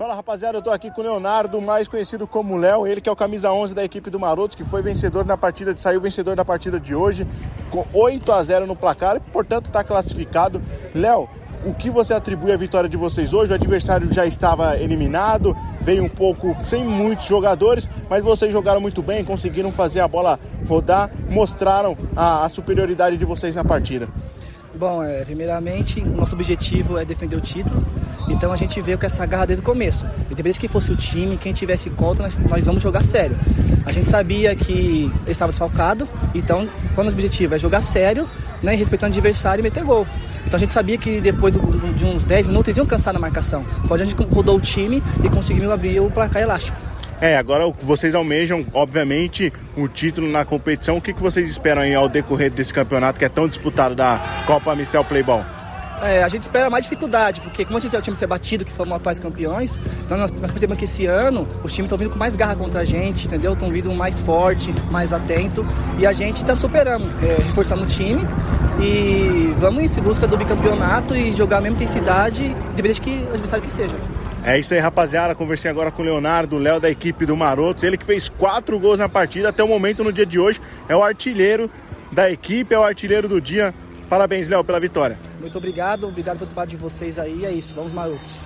Fala rapaziada, eu tô aqui com o Leonardo, mais conhecido como Léo, ele que é o camisa 11 da equipe do Marotos, que foi vencedor na partida, saiu vencedor da partida de hoje, com 8 a 0 no placar e portanto está classificado. Léo, o que você atribui à vitória de vocês hoje? O adversário já estava eliminado, veio um pouco sem muitos jogadores, mas vocês jogaram muito bem, conseguiram fazer a bola rodar, mostraram a, a superioridade de vocês na partida. Bom, é, primeiramente, nosso objetivo é defender o título, então a gente veio com essa garra desde o começo. Independente de quem fosse o time, quem tivesse conta, nós, nós vamos jogar sério. A gente sabia que estava desfalcado, então quando o objetivo é jogar sério, né, respeitando o adversário e meter gol. Então a gente sabia que depois de uns 10 minutos iam cansar na marcação. Foi a gente rodou o time e conseguiu abrir o placar elástico. É, agora vocês almejam, obviamente, o título na competição. O que vocês esperam aí ao decorrer desse campeonato que é tão disputado da Copa Mistel Playball? É, a gente espera mais dificuldade, porque como a gente é o time ser batido, que fomos atuais campeões, então nós, nós percebemos que esse ano os times estão vindo com mais garra contra a gente, entendeu? Estão vindo mais forte, mais atento, e a gente está superando, é, reforçando o time e vamos em busca do bicampeonato e jogar a mesma intensidade, independente de que adversário que seja. É isso aí, rapaziada. Conversei agora com o Leonardo, Léo da equipe do Marotos. Ele que fez quatro gols na partida até o momento, no dia de hoje. É o artilheiro da equipe, é o artilheiro do dia. Parabéns, Léo, pela vitória. Muito obrigado, obrigado pelo trabalho de vocês aí. É isso, vamos Marotos.